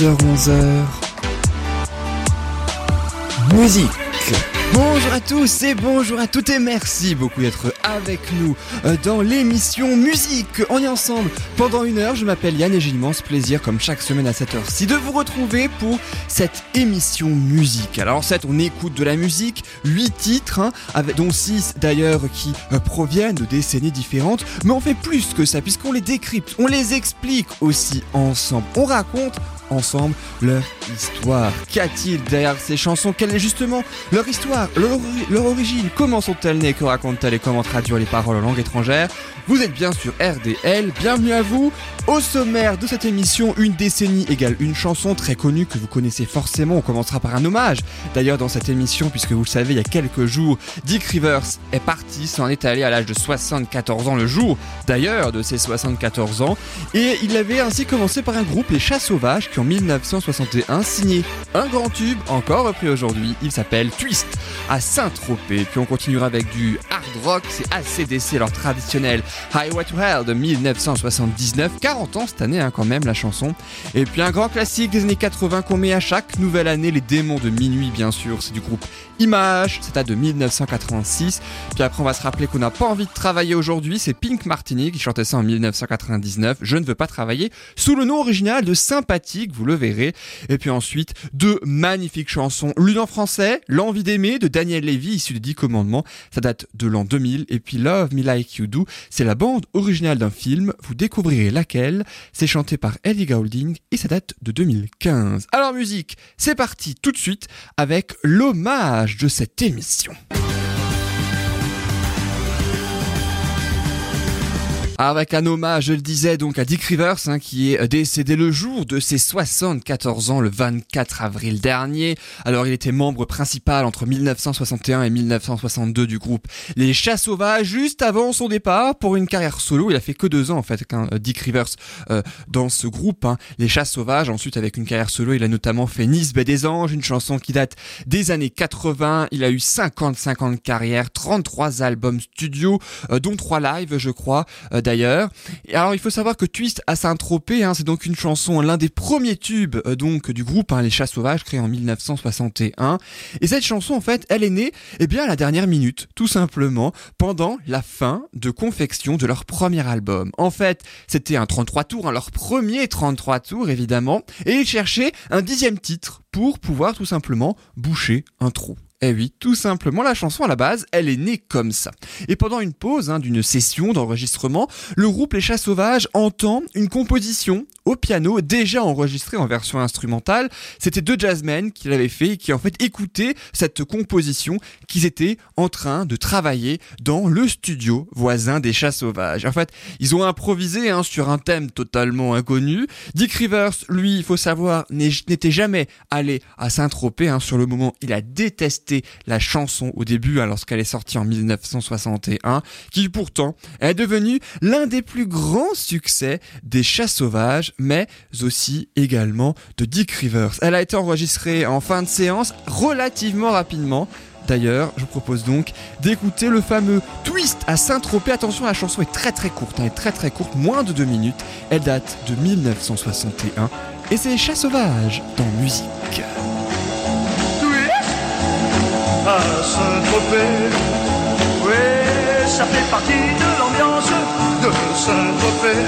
10h-11h Musique Bonjour à tous et bonjour à toutes et merci beaucoup d'être avec nous euh, dans l'émission Musique. On est ensemble pendant une heure. Je m'appelle Yann et j'ai l'immense plaisir, comme chaque semaine à cette heure-ci, de vous retrouver pour cette émission Musique. Alors fait, on écoute de la musique, 8 titres, hein, dont 6 d'ailleurs qui euh, proviennent de décennies différentes, mais on fait plus que ça puisqu'on les décrypte, on les explique aussi ensemble. On raconte ensemble leur histoire. Qu'y a-t-il derrière ces chansons? Quelle est justement leur histoire, leur, origine? Comment sont-elles nées? Que racontent-elles et comment traduire les paroles en langue étrangère? Vous êtes bien sur RDL, bienvenue à vous. Au sommaire de cette émission, une décennie égale une chanson très connue que vous connaissez forcément. On commencera par un hommage. D'ailleurs, dans cette émission, puisque vous le savez, il y a quelques jours, Dick Rivers est parti, s'en est allé à l'âge de 74 ans le jour d'ailleurs de ses 74 ans. Et il avait ainsi commencé par un groupe, les Chats Sauvages, qui en 1961 signé un grand tube, encore repris aujourd'hui. Il s'appelle Twist, à Saint-Tropez. Puis on continuera avec du hard rock, c'est ACDC, leur traditionnel Highway to Hell de 1979. 40 ans cette année, hein, quand même, la chanson. Et puis un grand classique des années 80 qu'on met à chaque nouvelle année, Les Démons de Minuit, bien sûr. C'est du groupe Image, c'est à de 1986. Puis après, on va se rappeler qu'on n'a pas envie de travailler aujourd'hui. C'est Pink Martini qui chantait ça en 1999. Je ne veux pas travailler sous le nom original de Sympathique, vous le verrez. Et puis ensuite, deux magnifiques chansons. L'une en français, L'envie d'aimer de Daniel Levy, issu des 10 commandements. Ça date de l'an 2000. Et puis Love Me Like You Do, c'est la bande originale d'un film. Vous découvrirez laquelle. C'est chanté par Ellie Goulding et ça date de 2015. Alors musique, c'est parti tout de suite avec l'hommage de cette émission. Avec un hommage, je le disais, donc à Dick Rivers, hein, qui est décédé le jour de ses 74 ans, le 24 avril dernier. Alors, il était membre principal entre 1961 et 1962 du groupe Les Chats Sauvages, juste avant son départ pour une carrière solo. Il a fait que deux ans, en fait, qu'un Dick Rivers euh, dans ce groupe, hein, Les Chats Sauvages. Ensuite, avec une carrière solo, il a notamment fait Nice Baie des Anges, une chanson qui date des années 80. Il a eu 55 ans de carrière, 33 albums studio, euh, dont 3 lives, je crois. Euh, alors il faut savoir que Twist à Saint-Tropez, hein, c'est donc une chanson, l'un des premiers tubes euh, donc du groupe hein, Les Chats Sauvages, créé en 1961. Et cette chanson en fait, elle est née eh bien à la dernière minute, tout simplement, pendant la fin de confection de leur premier album. En fait, c'était un 33 tours, hein, leur premier 33 tours évidemment, et ils cherchaient un dixième titre pour pouvoir tout simplement boucher un trou. Eh oui, tout simplement, la chanson à la base, elle est née comme ça. Et pendant une pause hein, d'une session d'enregistrement, le groupe Les Chats Sauvages entend une composition au piano déjà enregistrée en version instrumentale. C'était deux jazzmen qui l'avaient fait et qui en fait écoutaient cette composition qu'ils étaient en train de travailler dans le studio voisin des Chats Sauvages. En fait, ils ont improvisé hein, sur un thème totalement inconnu. Dick Rivers, lui, il faut savoir, n'était jamais allé à Saint-Tropez. Hein. Sur le moment, il a détesté la chanson au début, hein, lorsqu'elle est sortie en 1961, qui pourtant est devenue l'un des plus grands succès des chats sauvages, mais aussi également de Dick Rivers. Elle a été enregistrée en fin de séance relativement rapidement. D'ailleurs, je vous propose donc d'écouter le fameux Twist à Saint-Tropez. Attention, la chanson est très très courte, est très très courte, moins de deux minutes. Elle date de 1961 et c'est chats sauvages dans musique. À Saint-Tropez. Oui, ça fait partie de l'ambiance de Saint-Tropez.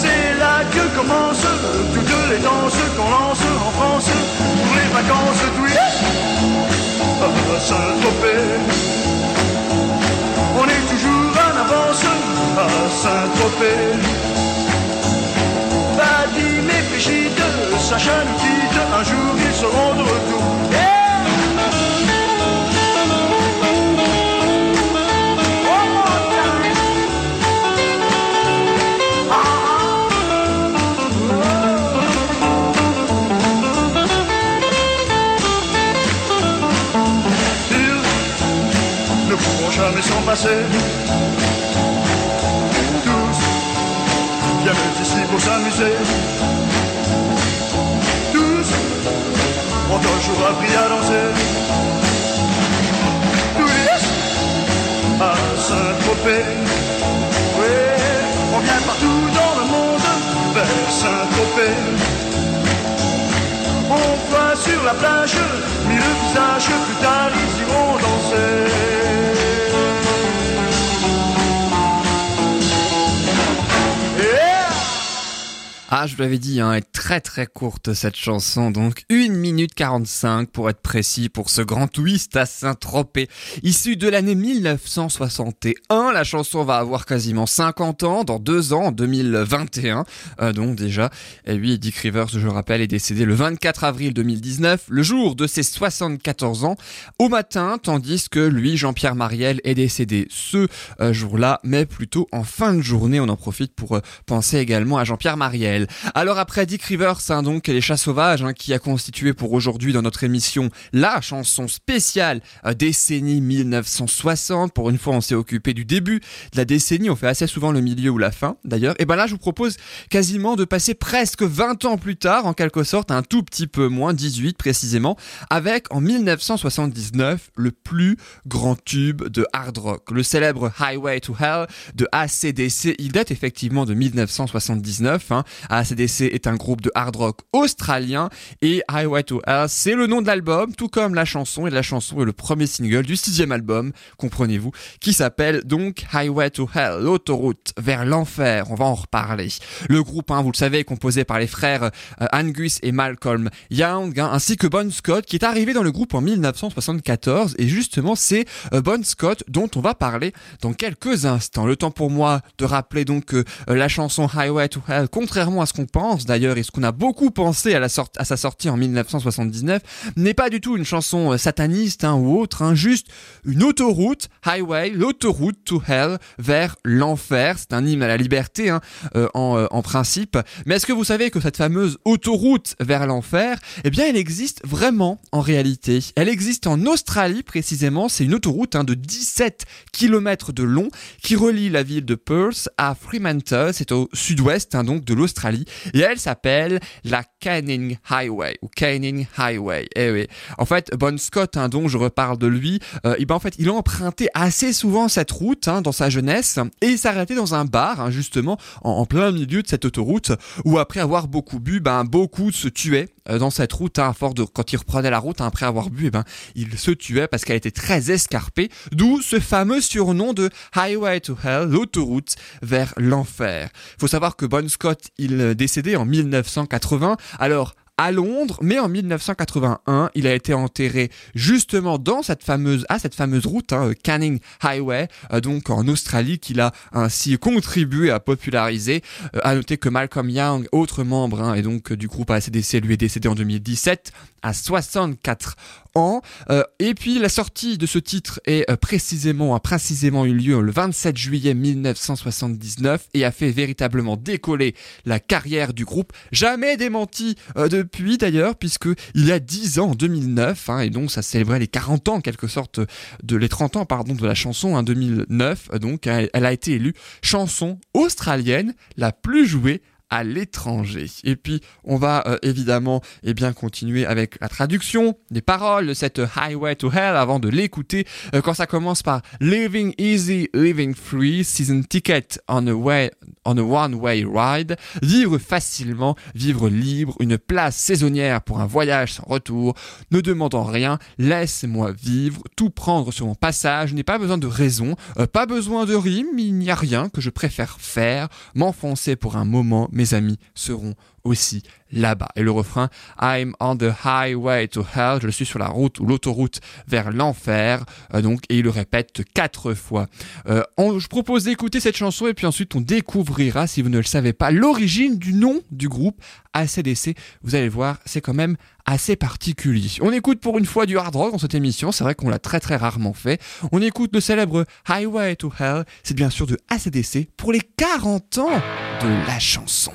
C'est là que commencent toutes les danses qu'on lance en France pour les vacances twist à Saint-Tropez. On est toujours en avance à Saint-Tropez. Vadim et Brigitte, Sacha nous quitte, un jour ils seront de retour. Tous viennent ici pour s'amuser. Tous ont toujours appris à danser. Tous à Saint-Tropez. Oui, on vient partout dans le monde vers Saint-Tropez. On voit sur la plage, mille visages, plus tard ils iront danser. Ah, je vous l'avais dit, hein, est très très courte cette chanson, donc 1 minute 45 pour être précis pour ce grand twist à Saint-Tropez. Issu de l'année 1961, la chanson va avoir quasiment 50 ans, dans deux ans, en 2021, euh, donc déjà. Et lui, Dick Rivers, je rappelle, est décédé le 24 avril 2019, le jour de ses 74 ans, au matin, tandis que lui, Jean-Pierre Mariel, est décédé ce euh, jour-là, mais plutôt en fin de journée. On en profite pour euh, penser également à Jean-Pierre Mariel. Alors après Dick Rivers, hein, donc les chats sauvages, hein, qui a constitué pour aujourd'hui dans notre émission la chanson spéciale euh, décennie 1960. Pour une fois, on s'est occupé du début de la décennie. On fait assez souvent le milieu ou la fin, d'ailleurs. Et ben là, je vous propose quasiment de passer presque 20 ans plus tard, en quelque sorte, un tout petit peu moins, 18 précisément, avec en 1979 le plus grand tube de hard rock, le célèbre Highway to Hell de ACDC. Il date effectivement de 1979. Hein. ACDC est un groupe de hard rock australien et Highway to Hell, c'est le nom de l'album, tout comme la chanson. Et la chanson est le premier single du sixième album, comprenez-vous, qui s'appelle donc Highway to Hell, l'autoroute vers l'enfer. On va en reparler. Le groupe, hein, vous le savez, est composé par les frères euh, Angus et Malcolm Young, hein, ainsi que Bon Scott, qui est arrivé dans le groupe en 1974. Et justement, c'est euh, Bon Scott dont on va parler dans quelques instants. Le temps pour moi de rappeler donc euh, la chanson Highway to Hell, contrairement à ce qu'on pense d'ailleurs et ce qu'on a beaucoup pensé à, la sorte, à sa sortie en 1979, n'est pas du tout une chanson euh, sataniste hein, ou autre, hein, juste une autoroute, Highway, l'autoroute to Hell vers l'enfer. C'est un hymne à la liberté hein, euh, en, euh, en principe. Mais est-ce que vous savez que cette fameuse autoroute vers l'enfer, eh bien elle existe vraiment en réalité? Elle existe en Australie précisément, c'est une autoroute de 17 km de long qui relie la ville de Perth à Fremantle, c'est au sud-ouest donc de l'Australie, et elle s'appelle la Canning Highway ou Canning Highway. Eh oui. En fait, Bon Scott, hein, dont je reparle de lui, euh, et ben en fait, il a emprunté assez souvent cette route hein, dans sa jeunesse et il s'arrêtait dans un bar hein, justement en, plein milieu de cette autoroute où après avoir beaucoup bu, ben beaucoup se tuaient dans cette route hein, à force de quand il reprenait la route hein, après avoir bu, eh ben il se tuait parce qu'elle était très escarpée, d'où ce fameux surnom de Highway to Hell, l'autoroute vers l'enfer. Faut savoir que Bon Scott, il est décédé en 1980. Alors à Londres, mais en 1981, il a été enterré justement dans cette fameuse, à cette fameuse route, hein, Canning Highway, euh, donc en Australie, qu'il a ainsi contribué à populariser. Euh, à noter que Malcolm Young, autre membre, hein, et donc euh, du groupe ACDC, lui est décédé en 2017 à 64 Euh, et puis la sortie de ce titre est euh, précisément, a précisément eu lieu le 27 juillet 1979 et a fait véritablement décoller la carrière du groupe. Jamais démenti euh, depuis d'ailleurs, puisque il y a 10 ans, en 2009, hein, et donc ça célébrait les 40 ans en quelque sorte de les 30 ans pardon de la chanson, en 2009. Donc elle a été élue chanson australienne la plus jouée à l'étranger. Et puis, on va euh, évidemment eh bien, continuer avec la traduction des paroles de cette Highway to Hell avant de l'écouter. Euh, quand ça commence par Living easy, living free, season ticket on a, way, on a one-way ride, vivre facilement, vivre libre, une place saisonnière pour un voyage sans retour, ne demandant rien, laisse-moi vivre, tout prendre sur mon passage, n'ai pas besoin de raison, euh, pas besoin de rime, il n'y a rien que je préfère faire, m'enfoncer pour un moment, mes amis seront aussi là-bas. Et le refrain I'm on the highway to hell, je suis sur la route ou l'autoroute vers l'enfer. Euh, donc et il le répète quatre fois. Euh, je propose d'écouter cette chanson et puis ensuite on découvrira, si vous ne le savez pas, l'origine du nom du groupe ACDC. Vous allez le voir, c'est quand même assez particulier. On écoute pour une fois du hard rock dans cette émission, c'est vrai qu'on l'a très très rarement fait. On écoute le célèbre Highway to Hell, c'est bien sûr de ACDC pour les 40 ans de la chanson.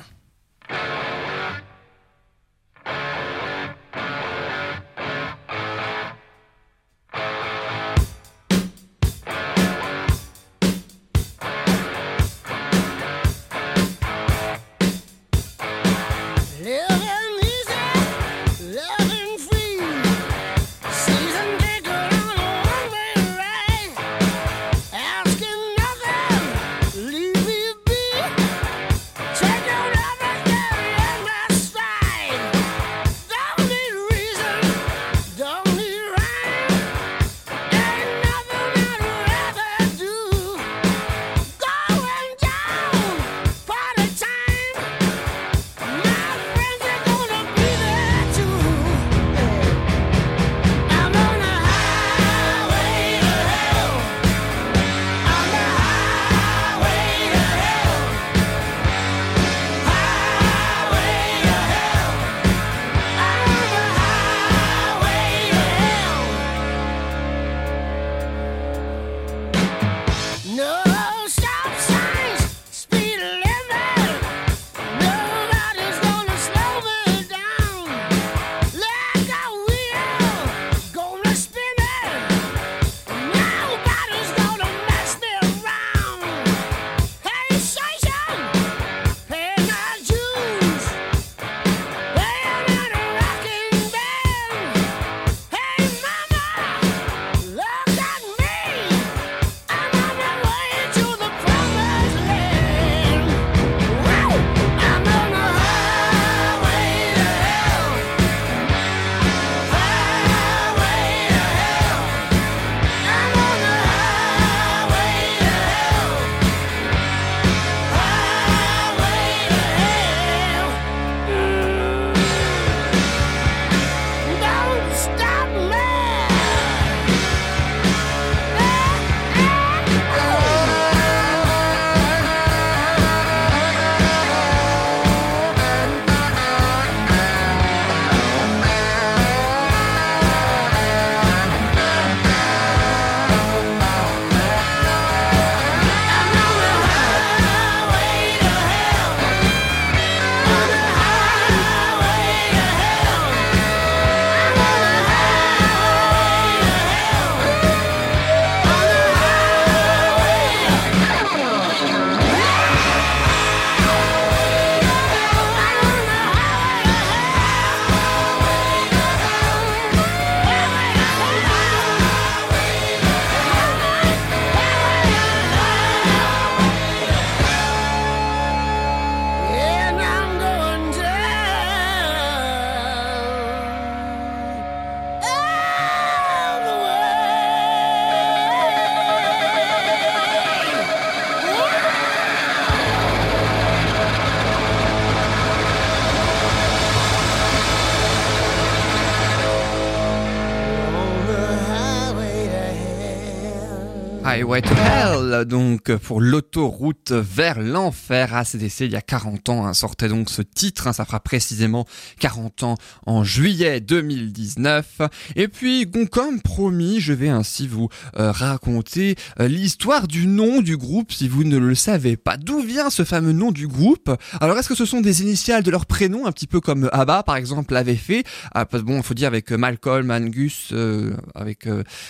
To Hell, donc pour l'autoroute vers l'enfer ACDC il y a 40 ans, hein, sortait donc ce titre, hein, ça fera précisément 40 ans en juillet 2019. Et puis, comme promis, je vais ainsi vous euh, raconter euh, l'histoire du nom du groupe si vous ne le savez pas. D'où vient ce fameux nom du groupe? Alors est-ce que ce sont des initiales de leur prénom, un petit peu comme ABBA par exemple l'avait fait? Ah, Bon, il faut dire avec Malcolm, Angus, euh, avec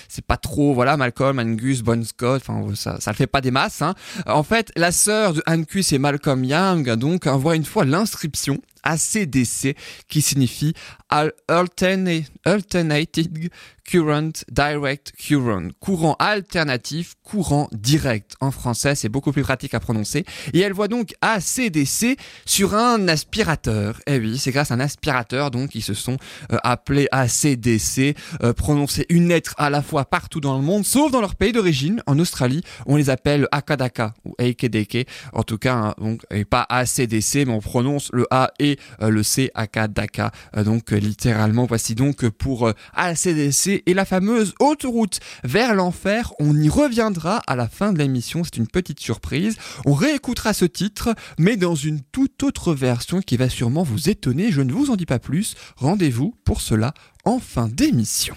c'est pas trop, voilà, Malcolm, Angus, Bon Scott, enfin ça, ça le fait pas des masses. Hein. En fait, la sœur de Angus et Malcolm Young donc envoie une fois l'inscription ACDC qui signifie Alternating Current Direct Current, courant alternatif, courant direct. En français, c'est beaucoup plus pratique à prononcer. Et elle voit donc ACDC sur un aspirateur. Eh oui, c'est grâce à un aspirateur donc ils se sont euh, appelés ACDC, euh, prononcer une lettre à la fois partout dans le monde, sauf dans leur pays d'origine, en Australie, on les appelle Akadaka ou AKDK. En tout cas, hein, donc et pas ACDC, mais on prononce le A et euh, le C Akadaka. donc littéralement, voici donc pour ACDC et la fameuse autoroute vers l'enfer. On y reviendra à la fin de l'émission, c'est une petite surprise. On réécoutera ce titre, mais dans une toute autre version qui va sûrement vous étonner. Je ne vous en dis pas plus. Rendez-vous pour cela en fin d'émission.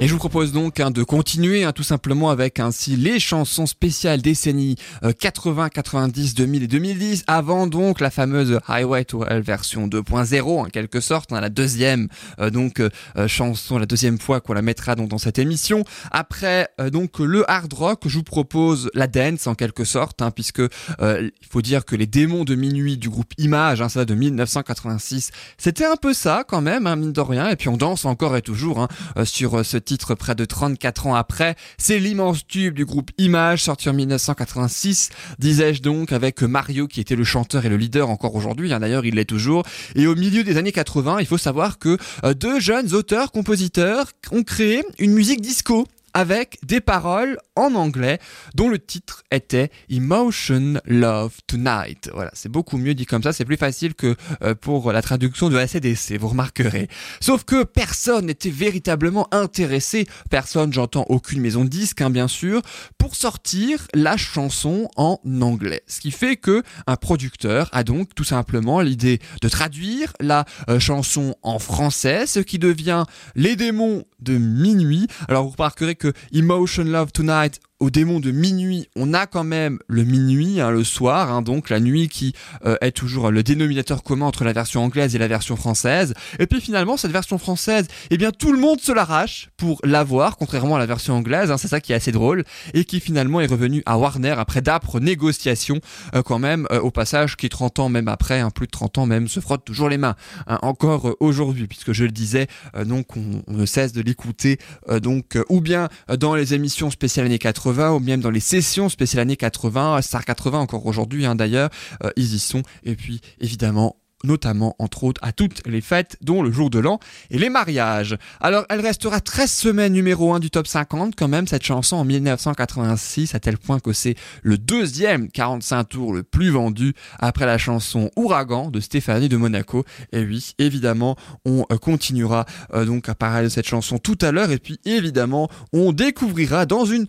Et je vous propose donc hein, de continuer hein, tout simplement avec ainsi les chansons spéciales décennies 80, 90, 2000 et 2010 avant donc la fameuse Highway to Hell version 2.0 en quelque sorte, hein, la deuxième euh, donc euh, euh, chanson, la deuxième fois qu'on la mettra donc dans cette émission. Après donc le hard rock, je vous propose la dance en quelque sorte hein, puisque il faut dire que les démons de minuit du groupe Image, hein, ça de 1986, c'était un peu ça quand même, hein, mine de rien. Et puis on danse encore et toujours sur ce titre près de 34 ans après. C'est l'immense tube du groupe Image, sorti en 1986, disais-je donc, avec Mario qui était le chanteur et le leader encore aujourd'hui, hein, d'ailleurs il l'est toujours. Et au milieu des années 80, il faut savoir que euh, deux jeunes auteurs-compositeurs ont créé une musique disco avec des paroles en anglais dont le titre était Emotion Love Tonight. Voilà, c'est beaucoup mieux dit comme ça, c'est plus facile que euh, pour la traduction de ACDC, vous remarquerez. Sauf que personne n'était véritablement intéressé, personne, j'entends aucune maison de disque, hein, bien sûr, pour sortir la chanson en anglais. Ce qui fait que un producteur a donc tout simplement l'idée de traduire la euh, chanson en français, ce qui devient Les démons de minuit. Alors vous remarquerez que Emotion Love Tonight au démon de minuit, on a quand même le minuit, hein, le soir, hein, donc la nuit qui euh, est toujours le dénominateur commun entre la version anglaise et la version française. Et puis finalement, cette version française, eh bien tout le monde se l'arrache pour l'avoir, contrairement à la version anglaise, hein, c'est ça qui est assez drôle, et qui finalement est revenu à Warner après d'âpres négociations, euh, quand même, euh, au passage, qui 30 ans même après, plus de 30 ans même, se frotte toujours les mains, encore aujourd'hui, puisque je le disais, donc on, on, ne cesse de l'écouter, donc ou bien dans les émissions spéciales années 80, ou même dans les sessions spéciales années 80, Star 80 encore aujourd'hui hein, d'ailleurs, euh, ils y sont. Et puis évidemment notamment entre autres à toutes les fêtes, dont le jour de l'an et les mariages. Alors elle restera 13 semaines numéro 1 du top 50 quand même cette chanson en 1986 à tel point que c'est le deuxième 45 tours le plus vendu après la chanson Ouragan de Stéphanie de Monaco. Et oui, évidemment, on euh, continuera euh, donc à parler de cette chanson tout à l'heure et puis évidemment, on découvrira dans une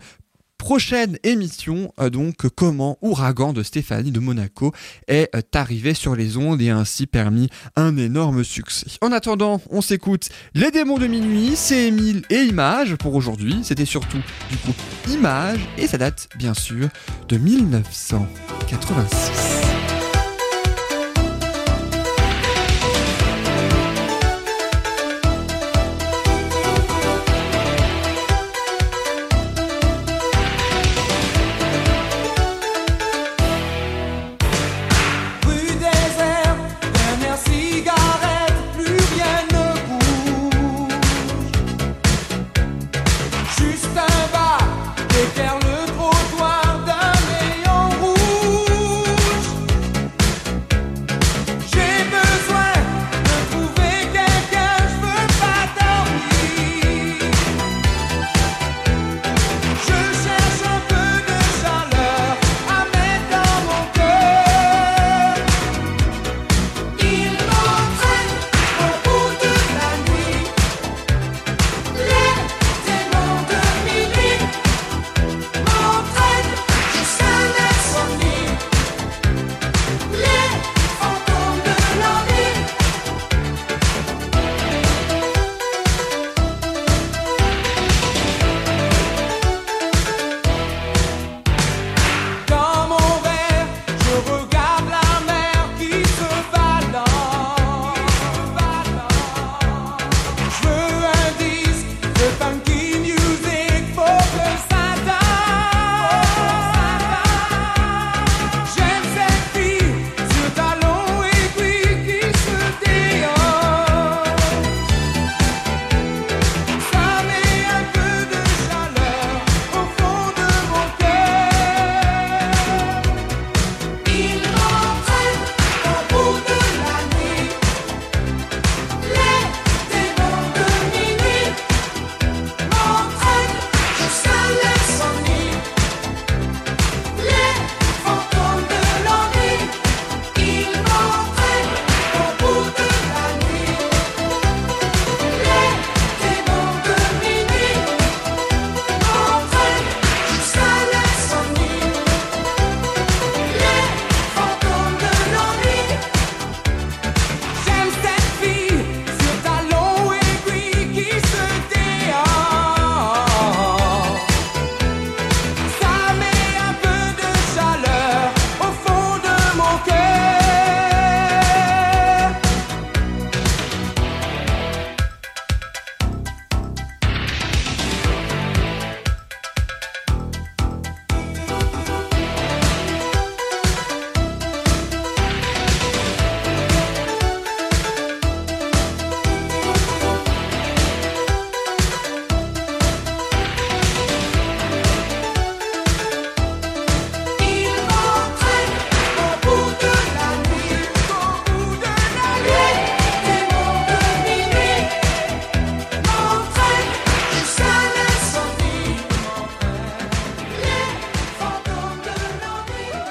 prochaine émission, euh, donc comment Ouragan de Stéphanie de Monaco est euh, arrivé sur les ondes et ainsi permis un énorme succès. En attendant, on s'écoute Les démons de minuit, c'est Émile et Image pour aujourd'hui. C'était surtout du groupe Image et ça date bien sûr de 1986.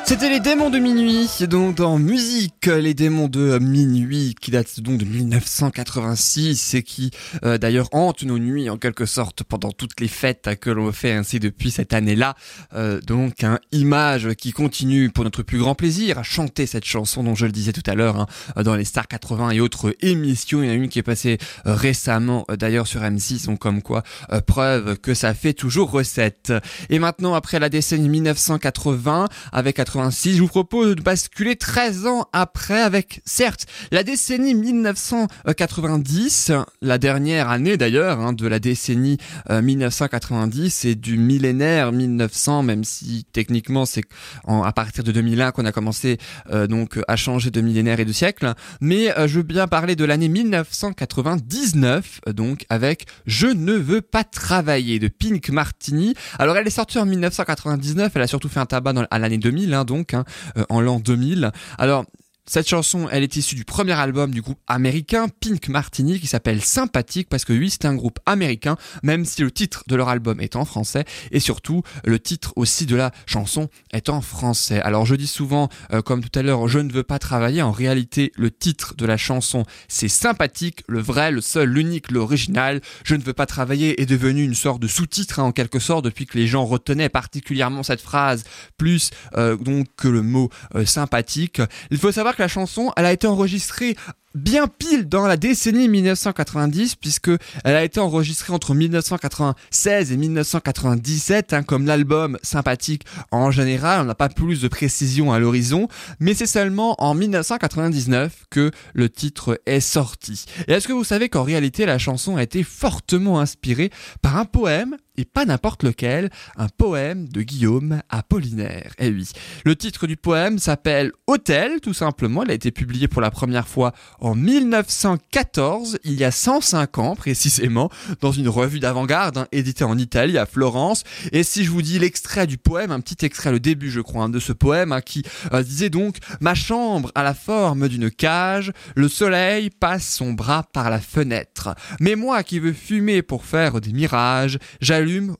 C'était les démons de minuit, donc dans musique, les démons de minuit qui datent donc de 1986 et qui euh, d'ailleurs hantent nos nuits en quelque sorte pendant toutes les fêtes que l'on fait ainsi depuis cette année-là. Euh, donc un image qui continue pour notre plus grand plaisir à chanter cette chanson dont je le disais tout à l'heure hein, dans les Stars 80 et autres émissions. Il y en a une qui est passée euh, récemment euh, d'ailleurs sur M6, donc comme quoi euh, preuve que ça fait toujours recette. Et maintenant après la décennie 1980 avec 86, je vous propose de basculer 13 ans après avec, certes, la décennie 1990, la dernière année d'ailleurs hein, de la décennie euh, 1990 et du millénaire 1900, même si techniquement c'est à partir de 2001 qu'on a commencé euh, donc à changer de millénaire et de siècle. Mais euh, je veux bien parler de l'année 1999, euh, donc avec Je ne veux pas travailler de Pink Martini. Alors elle est sortie en 1999, elle a surtout fait un tabac dans, à l'année 2000, hein, donc hein, euh, en l'an 2000. Alors cette chanson, elle est issue du premier album du groupe américain Pink Martini qui s'appelle Sympathique parce que oui, c'est un groupe américain, même si le titre de leur album est en français et surtout le titre aussi de la chanson est en français. Alors je dis souvent, euh, comme tout à l'heure, je ne veux pas travailler. En réalité, le titre de la chanson, c'est Sympathique, le vrai, le seul, l'unique, l'original. Je ne veux pas travailler est devenu une sorte de sous-titre hein, en quelque sorte depuis que les gens retenaient particulièrement cette phrase plus euh, donc que le mot euh, sympathique. Il faut savoir la chanson, elle a été enregistrée bien pile dans la décennie 1990 puisque elle a été enregistrée entre 1996 et 1997 hein, comme l'album sympathique en général. On n'a pas plus de précision à l'horizon mais c'est seulement en 1999 que le titre est sorti. Et est-ce que vous savez qu'en réalité la chanson a été fortement inspirée par un poème et pas n'importe lequel, un poème de Guillaume Apollinaire. Eh oui, le titre du poème s'appelle Hôtel, tout simplement. Il a été publié pour la première fois en 1914, il y a 105 ans précisément, dans une revue d'avant-garde, hein, éditée en Italie, à Florence. Et si je vous dis l'extrait du poème, un petit extrait, le début, je crois, hein, de ce poème, hein, qui euh, disait donc Ma chambre a la forme d'une cage, le soleil passe son bras par la fenêtre. Mais moi qui veux fumer pour faire des mirages,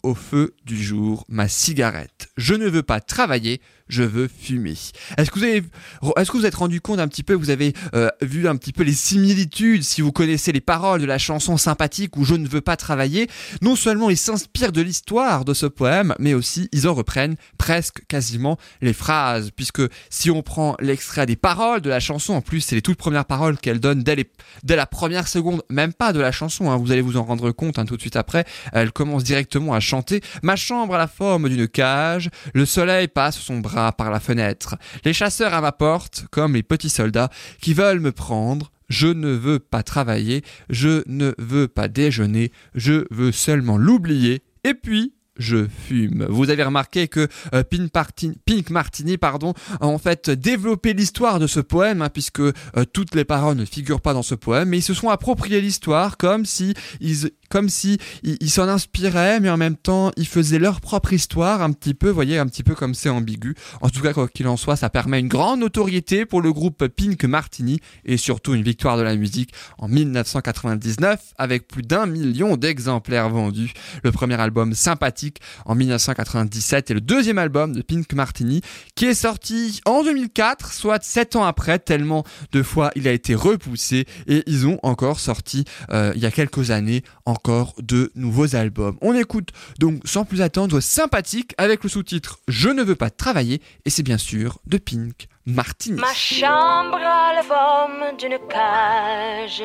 au feu du jour ma cigarette. Je ne veux pas travailler, je veux fumer. Est-ce que vous avez, vous êtes rendu compte un petit peu, vous avez euh, vu un petit peu les similitudes si vous connaissez les paroles de la chanson sympathique où je ne veux pas travailler? Non seulement ils s'inspirent de l'histoire de ce poème, mais aussi ils en reprennent presque quasiment les phrases, puisque si on prend l'extrait des paroles de la chanson, en plus c'est les toutes premières paroles qu'elle donne dès, les- dès la première seconde, même pas de la chanson, hein, vous allez vous en rendre compte hein, tout de suite après, elle commence directement à chanter Ma chambre a la forme d'une cage, le soleil passe son bras par la fenêtre, les chasseurs à ma porte, comme les petits soldats, qui veulent me prendre. Je ne veux pas travailler, je ne veux pas déjeuner, je veux seulement l'oublier, et puis je fume. Vous avez remarqué que euh, Pink, Martini, a en fait développé l'histoire de ce poème, hein, puisque euh, toutes les paroles ne figurent pas dans ce poème, mais ils se sont appropriés l'histoire comme si ils, s'en inspiraient, mais en même temps ils faisaient leur propre histoire, un petit peu, voyez, un petit peu comme c'est ambigu. En tout cas, quoi qu'il en soit, ça permet une grande notoriété pour le groupe Pink Martini et surtout une victoire de la musique en 1999 avec plus d'un million d'exemplaires vendus. Le premier album sympathique en 1997 et le deuxième album de Pink Martini qui est sorti en 2004, soit 7 ans après, tellement de fois il a été repoussé et ils ont encore sorti euh, il y a quelques années encore de nouveaux albums. On écoute donc sans plus attendre sympathique avec le sous-titre Je ne veux pas travailler et c'est bien sûr de Pink Martini. Ma chambre forme d'une cage.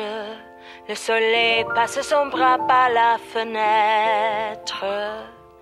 Le soleil passe son bras par la fenêtre.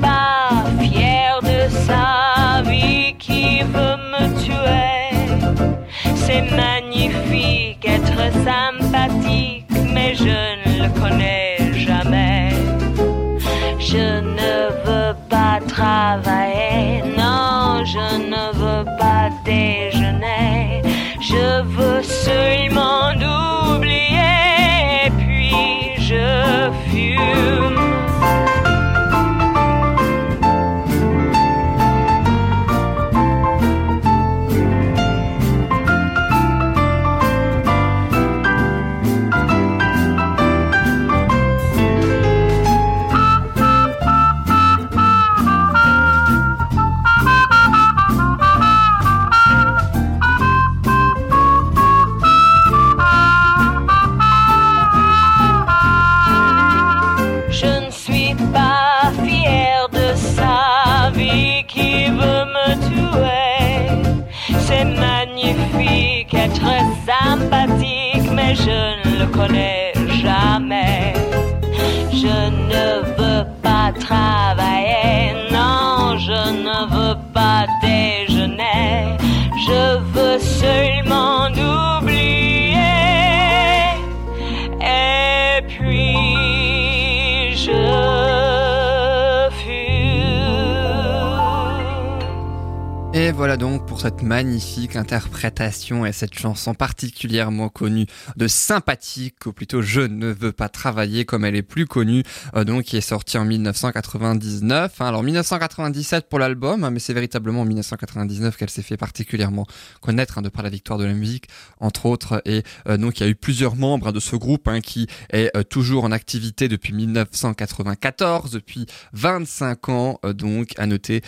pas fier de sa vie qui veut me tuer. C'est magnifique être sympathique, mais je ne le connais jamais. Je ne veux pas travailler. Voilà donc pour cette magnifique interprétation et cette chanson particulièrement connue de Sympathique, ou plutôt Je ne veux pas travailler comme elle est plus connue, euh, donc qui est sortie en 1999. hein. Alors 1997 pour l'album, hein, mais c'est véritablement en 1999 qu'elle s'est fait particulièrement connaître hein, de par la victoire de la musique, entre autres. Et euh, donc il y a eu plusieurs membres de ce groupe qui est euh, toujours en activité depuis 1994, depuis 25 ans. donc à noter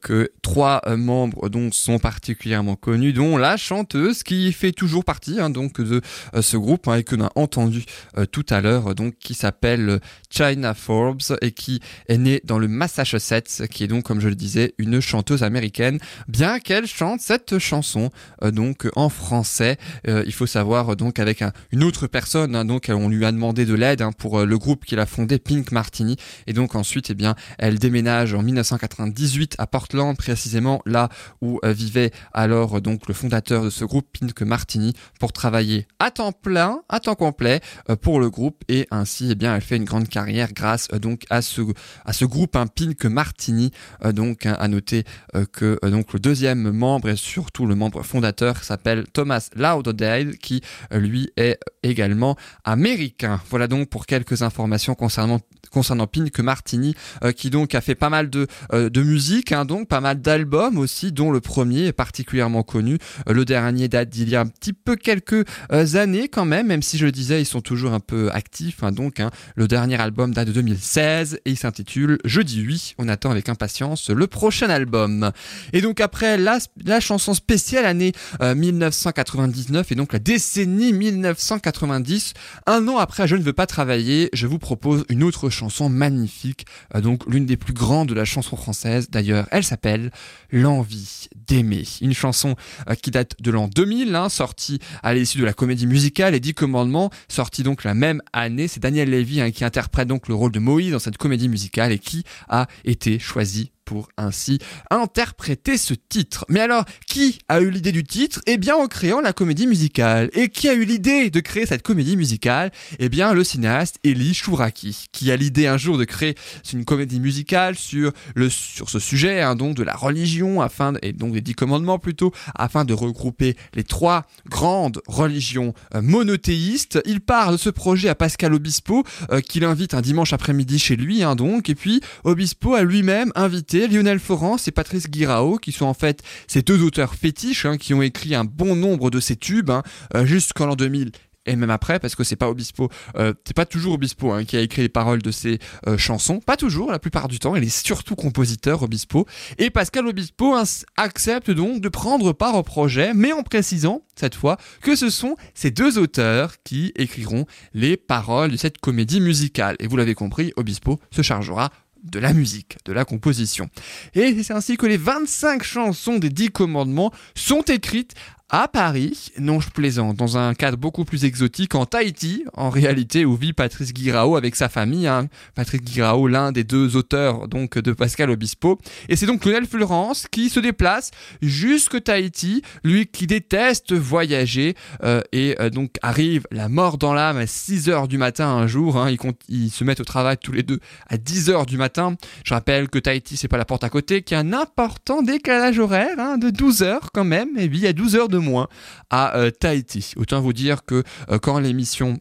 que trois membres sont particulièrement connus, dont la chanteuse qui fait toujours partie hein, donc de euh, ce groupe hein, et que l'on a entendu euh, tout à l'heure, donc qui s'appelle China Forbes et qui est née dans le Massachusetts, qui est donc comme je le disais une chanteuse américaine, bien qu'elle chante cette chanson euh, donc en français. Il faut savoir donc avec un- une autre personne, hein, donc on lui a demandé de l'aide pour le groupe qu'il a fondé, Pink Martini, et donc ensuite eh bien elle déménage en 1998 à Portland, précisément là où euh, vivait alors euh, donc le fondateur de ce groupe, Pink Martini, pour travailler à temps plein, à temps complet euh, pour le groupe et ainsi eh bien elle fait une grande carrière grâce donc à ce à ce groupe hein, Pink Martini donc hein, à noter que donc le deuxième membre et surtout le membre fondateur s'appelle Thomas Lauderdale qui lui est également américain. Voilà donc pour quelques informations concernant concernant Pink Martini qui donc a fait pas mal de de musique hein, donc pas mal d'albums aussi dont le premier est particulièrement connu. Euh, le dernier date d'il y a un petit peu quelques euh, années quand même même si je le disais ils sont toujours un peu actifs hein, donc hein, le dernier album date de 2016 et il s'intitule Je dis oui on attend avec impatience le prochain album et donc après la, chanson spéciale année euh, 1999 et donc la décennie 1990 un an après Je ne veux pas travailler je vous propose une autre chanson magnifique euh, donc l'une des plus grandes de la chanson française. D'ailleurs elle s'appelle L'envie d'aimer. Une chanson euh, qui date de l'an 2000 hein, sortie à l'issue de la comédie musicale et 10 commandements sortie donc la même année. C'est Daniel Lévy hein, qui interprète donc le rôle de Moïse dans cette comédie musicale et qui a été choisi pour ainsi interpréter ce titre. Mais alors, qui a eu l'idée du titre? Eh bien, en créant la comédie musicale. Et qui a eu l'idée de créer cette comédie musicale? Eh bien, le cinéaste Eli Chouraki, qui a l'idée un jour de créer une comédie musicale sur le sur ce sujet, hein, donc de la religion, afin et donc des dix commandements plutôt, afin de regrouper les trois grandes religions euh, monothéistes. Il part de ce projet à Pascal Obispo, euh, qu'il invite un dimanche après-midi chez lui, hein, donc, et puis Obispo a lui-même invité Lionel Florence et Patrice Guirao, qui sont en fait ces deux auteurs fétiches, hein, qui ont écrit un bon nombre de ces tubes, hein, euh, jusqu'en l'an 2000 et même après parce que c'est pas Obispo euh, c'est pas toujours Obispo hein, qui a écrit les paroles de ces euh, chansons. Pas toujours la plupart du temps il est surtout compositeur Obispo. Et Pascal Obispo accepte donc de prendre part au projet mais en précisant cette fois que ce sont ces deux auteurs qui écriront les paroles de cette comédie musicale. Et vous l'avez compris Obispo se chargera de la musique, de la composition. Et c'est ainsi que les 25 chansons des 10 commandements sont écrites à Paris, non je plaisante, dans un cadre beaucoup plus exotique en Tahiti, en réalité où vit Patrice Guirao avec sa famille. Hein. Patrice Guirao, l'un des deux auteurs donc de Pascal Obispo. Et c'est donc Lionel Florence qui se déplace jusque Tahiti, lui qui déteste voyager euh, et euh, donc arrive la mort dans l'âme à 6 heures du matin un jour. Hein. Ils, se mettent au travail tous les deux à 10 heures du matin. Je rappelle que Tahiti c'est pas la porte à côté, qu'il y a un important décalage horaire hein, de 12 heures quand même. Et puis il y a 12 heures de moins à euh, Tahiti. Autant vous dire que euh, quand l'émission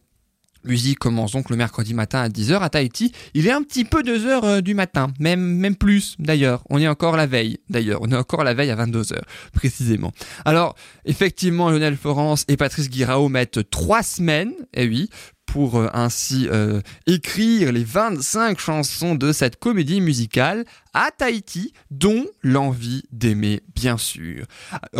Musique commence donc le mercredi matin à 10h à Tahiti. Il est un petit peu 2h euh, du matin, même, même plus d'ailleurs. On est encore la veille d'ailleurs. On est encore la veille à 22h précisément. Alors effectivement Lionel Florence et Patrice Guirao mettent trois semaines, et oui, pour ainsi écrire les 25 chansons de cette comédie musicale à Tahiti, dont l'envie d'aimer bien sûr.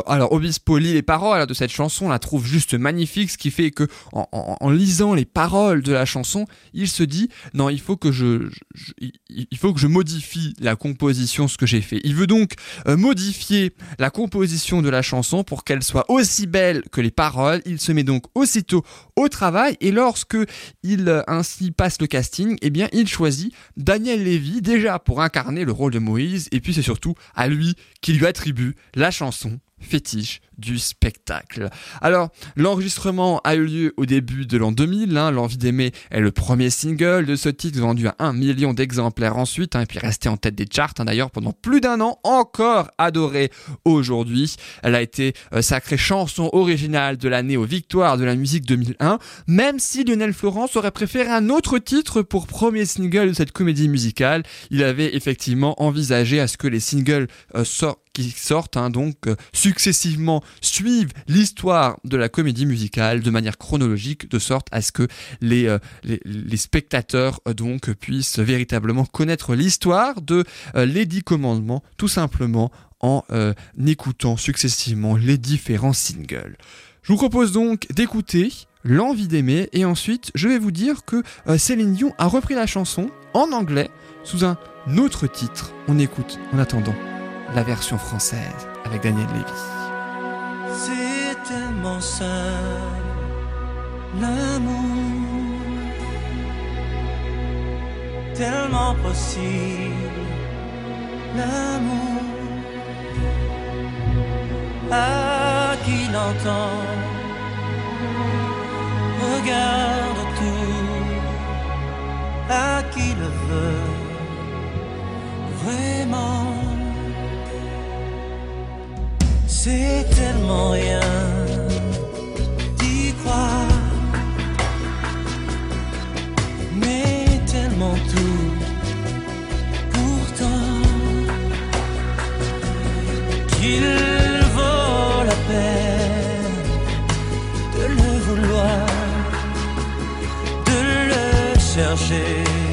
Alors Obispo lit les paroles de cette chanson, la trouve juste magnifique, ce qui fait que en, lisant les paroles de la chanson, il se dit non, il faut que je, je- il faut que je modifie la composition, ce que j'ai fait. Il veut donc euh, modifier la composition de la chanson pour qu'elle soit aussi belle que les paroles. Il se met donc aussitôt au travail et lorsque il euh, ainsi passe le casting, eh bien il choisit Daniel Lévy déjà pour incarner le rôle de Moïse et puis c'est surtout à lui qui lui attribue la chanson fétiche du spectacle. Alors, l'enregistrement a eu lieu au début de l'an 2000. Hein, L'envie d'aimer est le premier single de ce titre vendu à un million d'exemplaires ensuite, hein, et puis resté en tête des charts hein, d'ailleurs pendant plus d'un an, encore adoré aujourd'hui. Elle a été euh, sacrée chanson originale de l'année aux Victoires de la musique 2001, même si Lionel Florence aurait préféré un autre titre pour premier single de cette comédie musicale. Il avait effectivement envisagé à ce que les singles euh, sortent qui sortent hein, donc euh, successivement suivent l'histoire de la comédie musicale de manière chronologique de sorte à ce que les, euh, les, spectateurs euh, donc puissent véritablement connaître l'histoire de euh, les dix commandements tout simplement en écoutant successivement les différents singles. Je vous propose donc d'écouter L'envie d'aimer et ensuite je vais vous dire que Céline Dion a repris la chanson en anglais sous un autre titre. On écoute en attendant la version française avec Daniel Lévy. C'est tellement simple, l'amour, tellement possible, l'amour. À qui l'entend, regarde tout, à qui le veut, vraiment? C'est tellement rien d'y croire, mais tellement tout. Pourtant, qu'il vaut la peine de le vouloir, de le chercher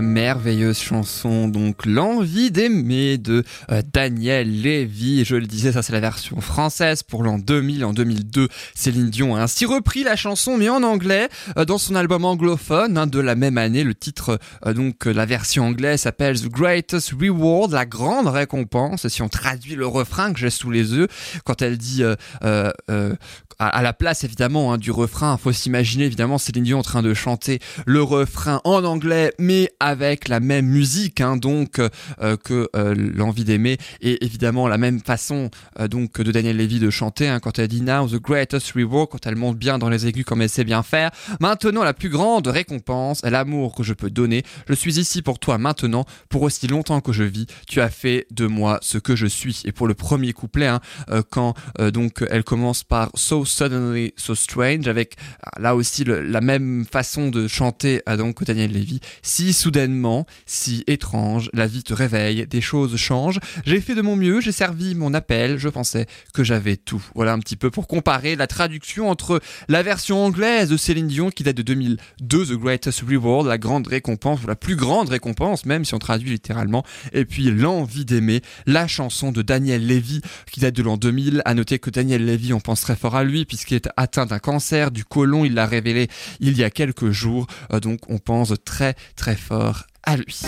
merveilleuse chanson, donc l'envie d'aimer de euh, Daniel Lévy. Je le disais, ça c'est la version française pour l'an 2000. En 2002, Céline Dion a ainsi repris la chanson, mais en anglais, euh, dans son album anglophone hein, de la même année. Le titre, euh, donc la version anglaise s'appelle The Greatest Reward, la grande récompense. Si on traduit le refrain que j'ai sous les yeux, quand elle dit à, à la place évidemment hein, du refrain, faut s'imaginer évidemment Céline Dion en train de chanter le refrain en anglais, mais avec la même musique, hein, donc euh, que euh, l'envie d'aimer, et évidemment la même façon euh, donc de Daniel Levy de chanter hein, quand elle dit Now the greatest reward, quand elle monte bien dans les aigus comme elle sait bien faire. Maintenant la plus grande récompense l'amour que je peux donner. Je suis ici pour toi maintenant, pour aussi longtemps que je vis. Tu as fait de moi ce que je suis. Et pour le premier couplet, hein, euh, quand euh, donc elle commence par So suddenly so strange, avec euh, là aussi la même façon de chanter euh, donc Daniel Levy. Si soudainement, si étrange, la vie te réveille, des choses changent. J'ai fait de mon mieux, j'ai servi mon appel, je pensais que j'avais tout. Voilà un petit peu pour comparer la traduction entre la version anglaise de Céline Dion qui date de 2002, The Greatest Reward, la grande récompense, ou la plus grande récompense, même si on traduit littéralement, et puis L'envie d'aimer, la chanson de Daniel Levy qui date de l'an 2000. À noter que Daniel Levy, on pense très fort à lui puisqu'il est atteint d'un cancer du côlon, il l'a révélé il y a quelques jours, Euh, donc on pense très très fort à lui.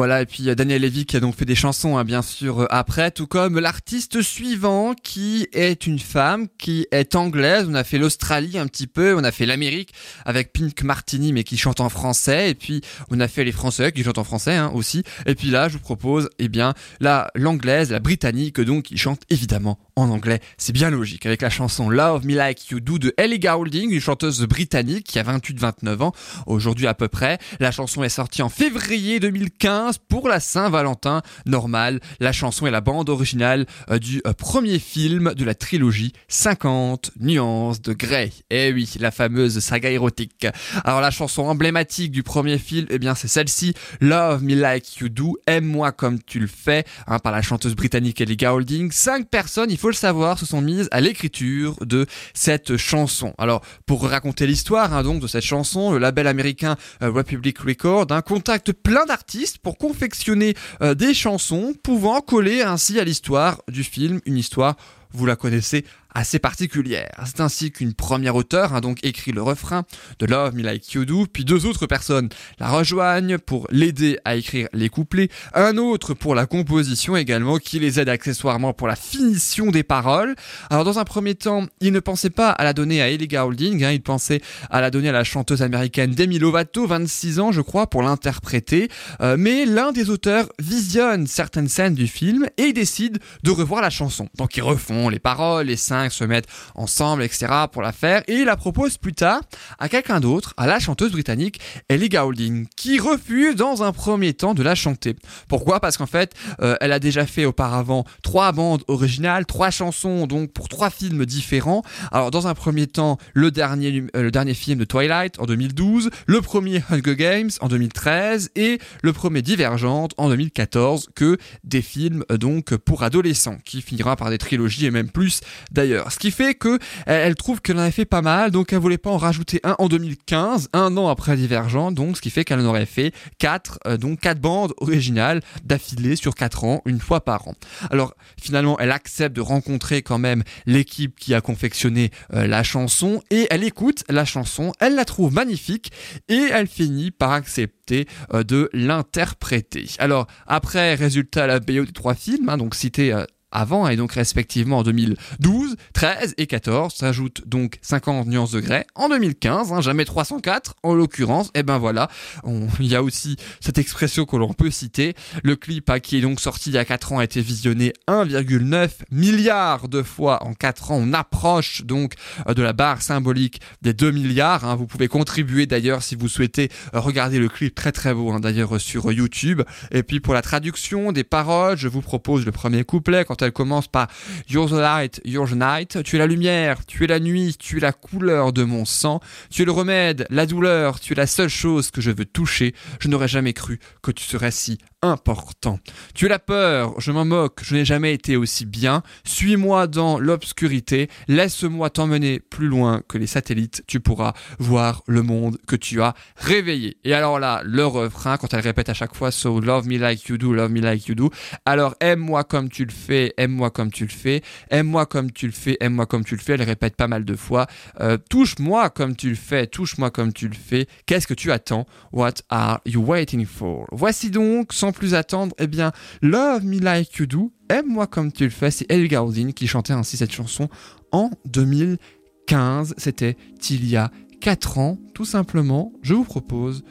Voilà, et puis euh, Daniel Levy qui a donc fait des chansons, hein, bien sûr, euh, après, tout comme l'artiste suivant qui est une femme, qui est anglaise. On a fait l'Australie un petit peu, on a fait l'Amérique avec Pink Martini, mais qui chante en français, et puis on a fait les Français qui chantent en français hein, aussi. Et puis là, je vous propose, eh bien, la l'anglaise, la britannique, donc, qui chante évidemment en anglais. C'est bien logique, avec la chanson Love Me Like You Do de Ellie Goulding, une chanteuse britannique qui a 28-29 ans aujourd'hui à peu près. La chanson est sortie en février 2015 pour la Saint-Valentin. Normal, la chanson est la bande originale euh, du euh, premier film de la trilogie 50 nuances de Grey. Eh oui, la fameuse saga érotique. Alors la chanson emblématique du premier film, eh bien c'est celle-ci, Love Me Like You Do, aime-moi comme tu le fais, hein, par la chanteuse britannique Ellie Goulding. Cinq personnes, il faut le savoir, se sont mises à l'écriture de cette chanson. Alors pour raconter l'histoire hein, donc de cette chanson, le label américain euh, Republic Record hein, contacte plein d'artistes pour confectionner euh, des chansons pouvant coller ainsi à l'histoire du film, une histoire vous la connaissez assez particulière. C'est ainsi qu'une première auteure a donc écrit le refrain de Love Me Like You Do, puis deux autres personnes la rejoignent pour l'aider à écrire les couplets, un autre pour la composition également qui les aide accessoirement pour la finition des paroles. Alors dans un premier temps, il ne pensait pas à la donner à Ellie Goulding, hein, il pensait à la donner à la chanteuse américaine Demi Lovato, 26 ans je crois, pour l'interpréter, Euh, mais l'un des auteurs visionne certaines scènes du film et décide de revoir la chanson. Donc ils refont les paroles, les cinq se mettent ensemble, etc. pour la faire et il la propose plus tard à quelqu'un d'autre, à la chanteuse britannique Ellie Goulding, qui refuse dans un premier temps de la chanter. Pourquoi? Parce qu'en fait, euh, elle a déjà fait auparavant trois bandes originales, trois chansons donc pour trois films différents. Alors dans un premier temps, le dernier, euh, le dernier film de Twilight en 2012, le premier Hunger Games en 2013 et le premier Divergente en 2014 que des films euh, donc pour adolescents qui finira par des trilogies et même plus d'ailleurs. Ce qui fait que elle, trouve qu'elle en avait fait pas mal donc elle voulait pas en rajouter un en 2015, un an après Divergente donc ce qui fait qu'elle en aurait fait quatre euh, donc quatre bandes originales d'affilée sur quatre ans une fois par an. Alors finalement elle accepte de rencontrer quand même l'équipe qui a confectionné euh, la chanson et elle écoute la chanson, elle la trouve magnifique et elle finit par accepter euh, de l'interpréter. Alors après, résultat la BO des trois films, hein, donc cités euh, avant et donc respectivement en 2012, 13 et 14 s'ajoute donc 50 nuances de grès en 2015, hein, jamais 304 en l'occurrence, et ben voilà, il y a aussi cette expression que l'on peut citer, le clip qui est donc sorti il y a 4 ans a été visionné 1,9 milliard de fois en 4 ans, on approche donc euh, de la barre symbolique des 2 milliards, hein. vous pouvez contribuer d'ailleurs si vous souhaitez regarder le clip très très beau hein, d'ailleurs sur YouTube, et puis pour la traduction des paroles, je vous propose le premier couplet. Quand elle commence par You're the light, you're the night. Tu es la lumière, tu es la nuit, tu es la couleur de mon sang. Tu es le remède, la douleur, tu es la seule chose que je veux toucher. Je n'aurais jamais cru que tu serais si important. Tu es la peur, je m'en moque, je n'ai jamais été aussi bien. Suis-moi dans l'obscurité, laisse-moi t'emmener plus loin que les satellites. Tu pourras voir le monde que tu as réveillé. Et alors là, le refrain, quand elle répète à chaque fois So love me like you do, love me like you do. Alors aime-moi comme tu le fais, aime-moi comme tu le fais, aime-moi comme tu le fais, aime-moi comme tu le fais. Elle répète pas mal de fois. Euh, touche-moi comme tu le fais, touche-moi comme tu le fais. Qu'est-ce que tu attends? What are you waiting for? Voici donc, sans plus attendre, eh bien, Love Me Like You Do, aime-moi comme tu le fais. C'est Elle qui chantait ainsi cette chanson en 2015. C'était il y a 4 ans, tout simplement. Je vous propose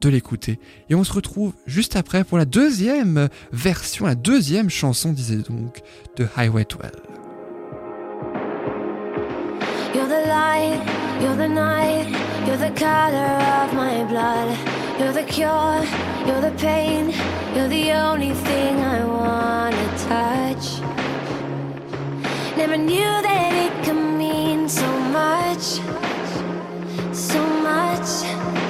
de l'écouter. Et on se retrouve juste après pour la deuxième version, la deuxième chanson, disait donc, de Highway 12. You're the light, you're the night, you're the color of my blood. You're the cure, you're the pain, you're the only thing I wanna touch. Never knew that it could mean so much, so much.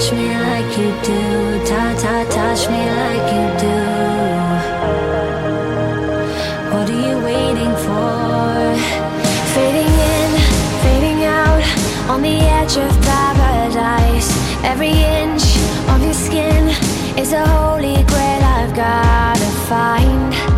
touch me like you do, ta ta, touch me like you do. What are you waiting for? Fading in, fading out, on the edge of paradise. Every inch of your skin is a holy grail I've gotta find.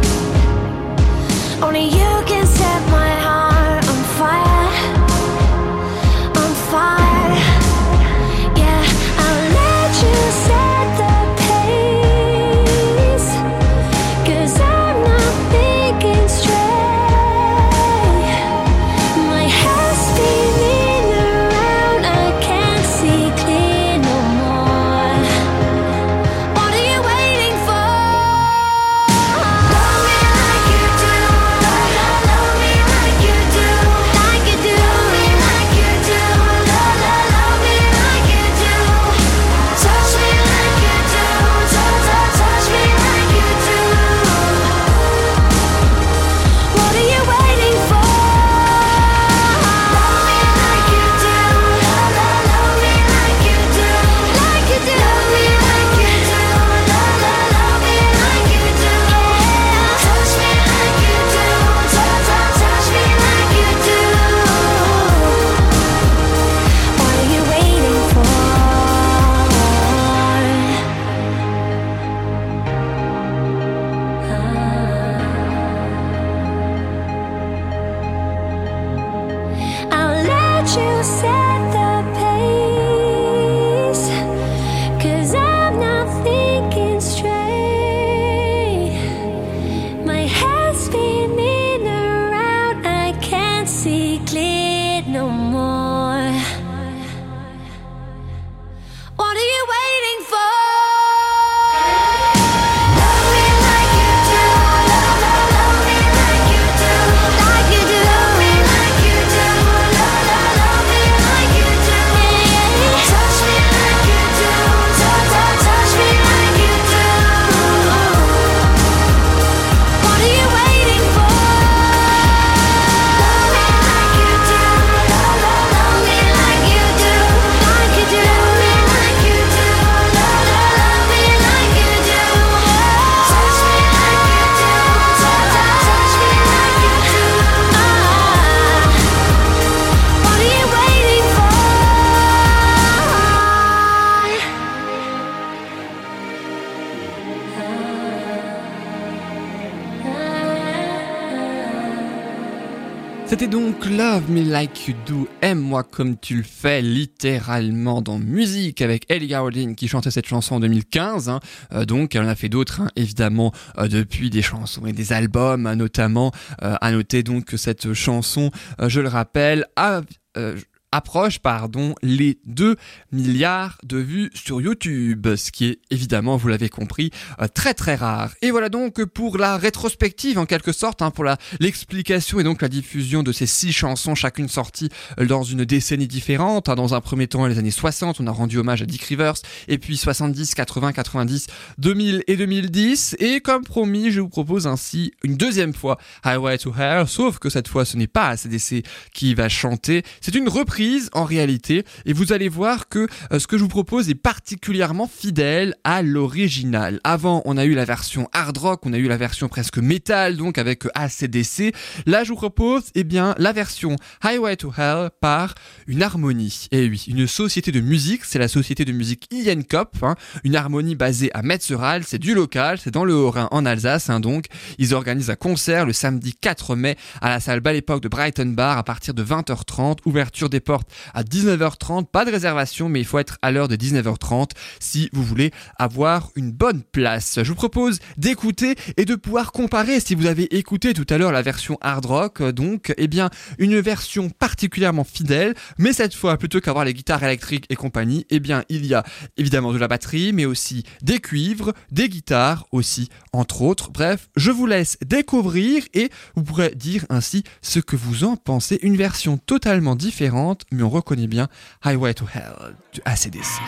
Donc Love Me Like You Do, aime-moi comme tu le fais, littéralement dans musique avec Ellie Goulding qui chantait cette chanson en 2015. hein. Euh, donc elle en a fait d'autres, hein, évidemment, euh, depuis des chansons et des albums, hein, notamment. Euh, à noter donc que cette chanson, je le rappelle, a, approche pardon les 2 milliards de vues sur YouTube, ce qui est évidemment, vous l'avez compris, euh, très très rare. Et voilà donc pour la rétrospective en quelque sorte, hein, pour l'explication et donc la diffusion de ces six chansons, chacune sortie euh, dans une décennie différente. hein. Dans un premier temps, les années 60, on a rendu hommage à Dick Rivers, et puis 70, 80, 90, 2000 et 2010. Et comme promis, je vous propose ainsi une deuxième fois Highway to Hell, sauf que cette fois, ce n'est pas ACDC qui va chanter, c'est une reprise en réalité, et vous allez voir que euh, ce que je vous propose est particulièrement fidèle à l'original. Avant, on a eu la version hard rock, on a eu la version presque métal, donc avec ACDC. Là, je vous propose, eh bien, la version Highway to Hell par une harmonie. Et oui, une société de musique, c'est la société de musique Ian Cop, hein, une harmonie basée à Metzeral, c'est du local, c'est dans le Haut-Rhin en Alsace, hein, donc. Ils organisent un concert le samedi 4 mai à la salle Belle Époque de Brighton Bar à partir de 20h30, ouverture des à 19h30, pas de réservation, mais il faut être à l'heure de 19h30 si vous voulez avoir une bonne place. Je vous propose d'écouter et de pouvoir comparer, si vous avez écouté tout à l'heure la version hard rock, euh, donc, eh bien, une version particulièrement fidèle, mais cette fois, plutôt qu'avoir les guitares électriques et compagnie, eh bien, il y a évidemment de la batterie, mais aussi des cuivres, des guitares aussi, entre autres. Bref, je vous laisse découvrir et vous pourrez dire ainsi ce que vous en pensez. Une version totalement différente, mais on reconnaît bien Highway to Hell du ACDC.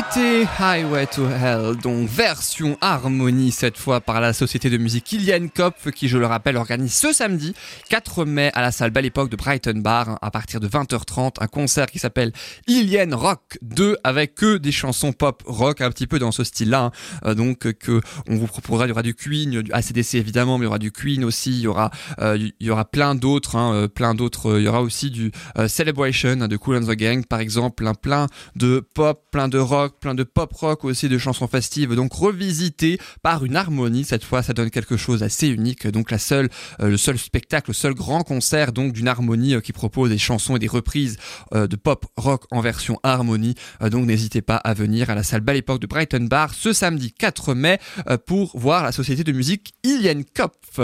C'était Highway to Hell, donc version harmonie cette fois par la société de musique Ilian Kopf qui je le rappelle organise ce samedi 4 mai à la salle Belle Époque de Brighton Bar à partir de 20h30 un concert qui s'appelle Ilian Rock 2 avec que des chansons pop rock un petit peu dans ce style-là hein. Euh, donc que on vous proposera il y aura du Queen, du ACDC évidemment mais il y aura du Queen aussi, il y aura euh, il y aura plein d'autres hein, euh, plein d'autres il y aura aussi du Celebration hein, de Cool and the Gang par exemple, plein de pop, plein de rock, plein de pop rock aussi, de chansons festives, donc revisitées par une harmonie. Cette fois, ça donne quelque chose d'assez unique. Donc la seule, euh, le seul spectacle, le seul grand concert donc d'une harmonie euh, qui propose des chansons et des reprises euh, de pop rock en version harmonie. Donc n'hésitez pas à venir à la salle Belle Époque de Brighton Bar ce samedi 4 mai pour voir la société de musique Ilian Kopf.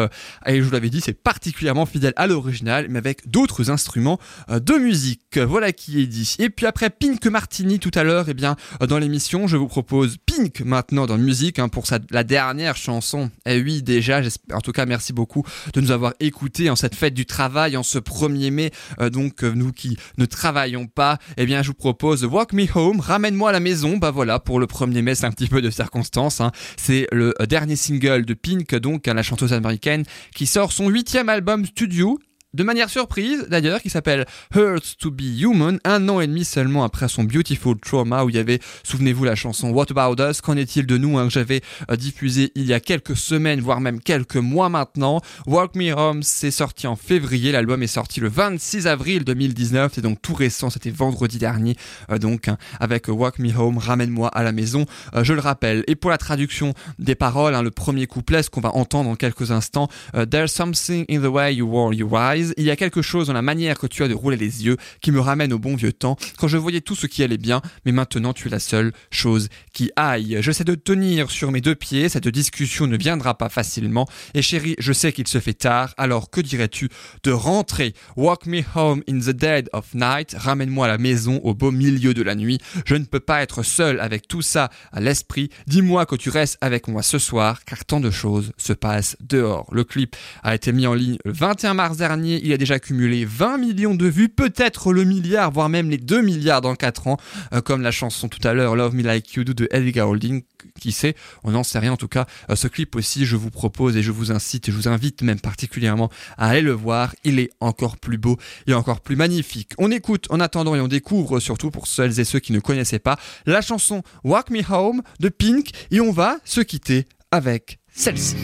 Et je vous l'avais dit, c'est particulièrement fidèle à l'original, mais avec d'autres instruments de musique. Voilà qui est dit. Et puis après Pink Martini tout à l'heure, eh bien euh, dans l'émission, je vous propose Pink maintenant dans musique hein, pour sa, la dernière chanson. Et oui, déjà, en tout cas, merci beaucoup de nous avoir écoutés en cette fête du travail, en ce 1er mai. Euh, donc euh, nous qui ne travaillons pas, eh bien je vous propose Walk Me Home, ramène-moi à la maison. Bah voilà, pour le 1er mai, c'est un petit peu de circonstance. hein. C'est le euh, dernier single de Pink, donc hein, la chanteuse américaine, qui sort son huitième album studio de manière surprise d'ailleurs, qui s'appelle Hurts to be Human, un an et demi seulement après son Beautiful Trauma, où il y avait, souvenez-vous, la chanson What About Us, qu'en est-il de nous, hein, que j'avais euh, diffusé il y a quelques semaines, voire même quelques mois maintenant. Walk Me Home, c'est sorti en février, l'album est sorti le 26 avril 2019, c'est donc tout récent, c'était vendredi dernier, euh, donc hein, avec Walk Me Home, ramène-moi à la maison, euh, je le rappelle. Et pour la traduction des paroles, hein, le premier couplet, ce qu'on va entendre dans quelques instants, There's something in the way you roll your eyes. Il y a quelque chose dans la manière que tu as de rouler les yeux qui me ramène au bon vieux temps, quand je voyais tout ce qui allait bien, mais maintenant tu es la seule chose qui aille. J'essaie de tenir sur mes deux pieds, cette discussion ne viendra pas facilement. Et chérie, je sais qu'il se fait tard, alors que dirais-tu de rentrer? Walk me home in the dead of night, ramène-moi à la maison au beau milieu de la nuit. Je ne peux pas être seul avec tout ça à l'esprit. Dis-moi que tu restes avec moi ce soir, car tant de choses se passent dehors. Le clip a été mis en ligne le 21 mars dernier. Il a déjà cumulé 20 millions de vues, peut-être le milliard, voire même les 2 milliards dans 4 ans, euh, comme la chanson tout à l'heure Love Me Like You Do de Edgar Holding. Qui sait On n'en sait rien. En tout cas, euh, ce clip aussi, je vous propose et je vous incite et je vous invite même particulièrement à aller le voir. Il est encore plus beau et encore plus magnifique. On écoute en attendant et on découvre surtout pour celles et ceux qui ne connaissaient pas la chanson Walk Me Home de Pink et on va se quitter avec celle-ci.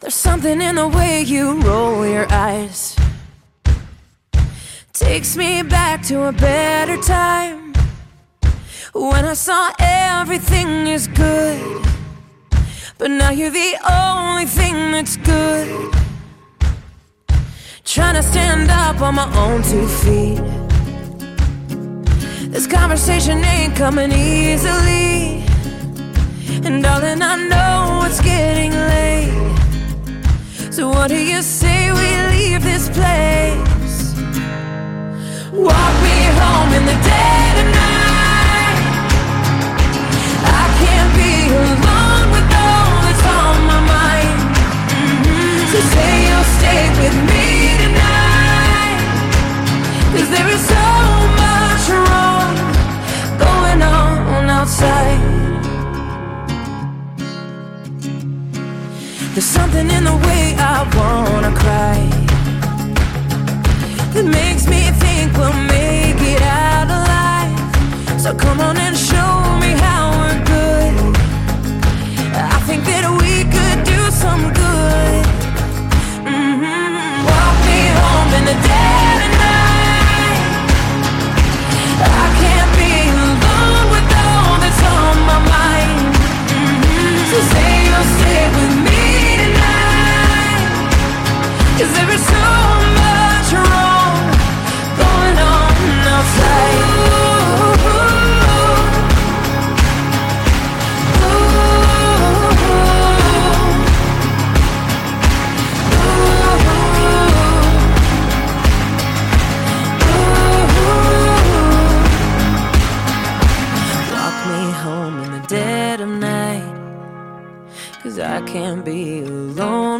There's something in the way you roll your eyes. Takes me back to a better time. When I saw everything is good. But now you're the only thing that's good. Trying to stand up on my own two feet. This conversation ain't coming easily. And darling, I know it's getting late. So what do you say we leave So come on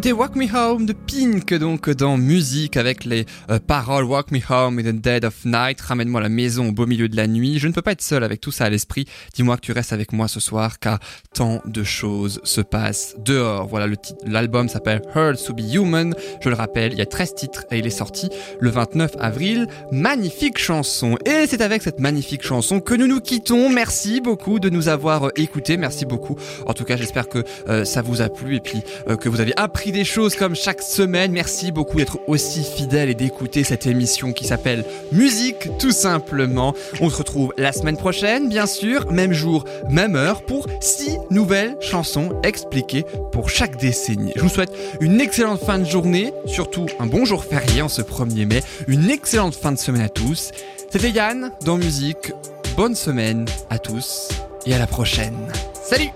C'était Walk Me Home de Pink, donc dans musique avec les euh, paroles Walk Me Home in the Dead of Night, ramène-moi à la maison au beau milieu de la nuit. Je ne peux pas être seul avec tout ça à l'esprit. Dis-moi que tu restes avec moi ce soir car tant de choses se passent dehors. Voilà, le titre, l'album s'appelle Heard to Be Human. Je le rappelle, il y a 13 titres et il est sorti le 29 avril. Magnifique chanson. Et c'est avec cette magnifique chanson que nous nous quittons. Merci beaucoup de nous avoir euh, écoutés. Merci beaucoup. En tout cas, j'espère que euh, ça vous a pris et puis que vous avez des choses comme chaque semaine. Merci beaucoup d'être aussi fidèle et d'écouter cette émission qui s'appelle Musique tout simplement. On se retrouve la semaine prochaine, bien sûr, même jour, même heure, pour six nouvelles chansons expliquées pour chaque décennie. Je vous souhaite une excellente fin de journée, surtout un bon jour férié en ce 1er mai, une excellente fin de semaine à tous. C'était Yann dans Musique. Bonne semaine à tous et à la prochaine. Salut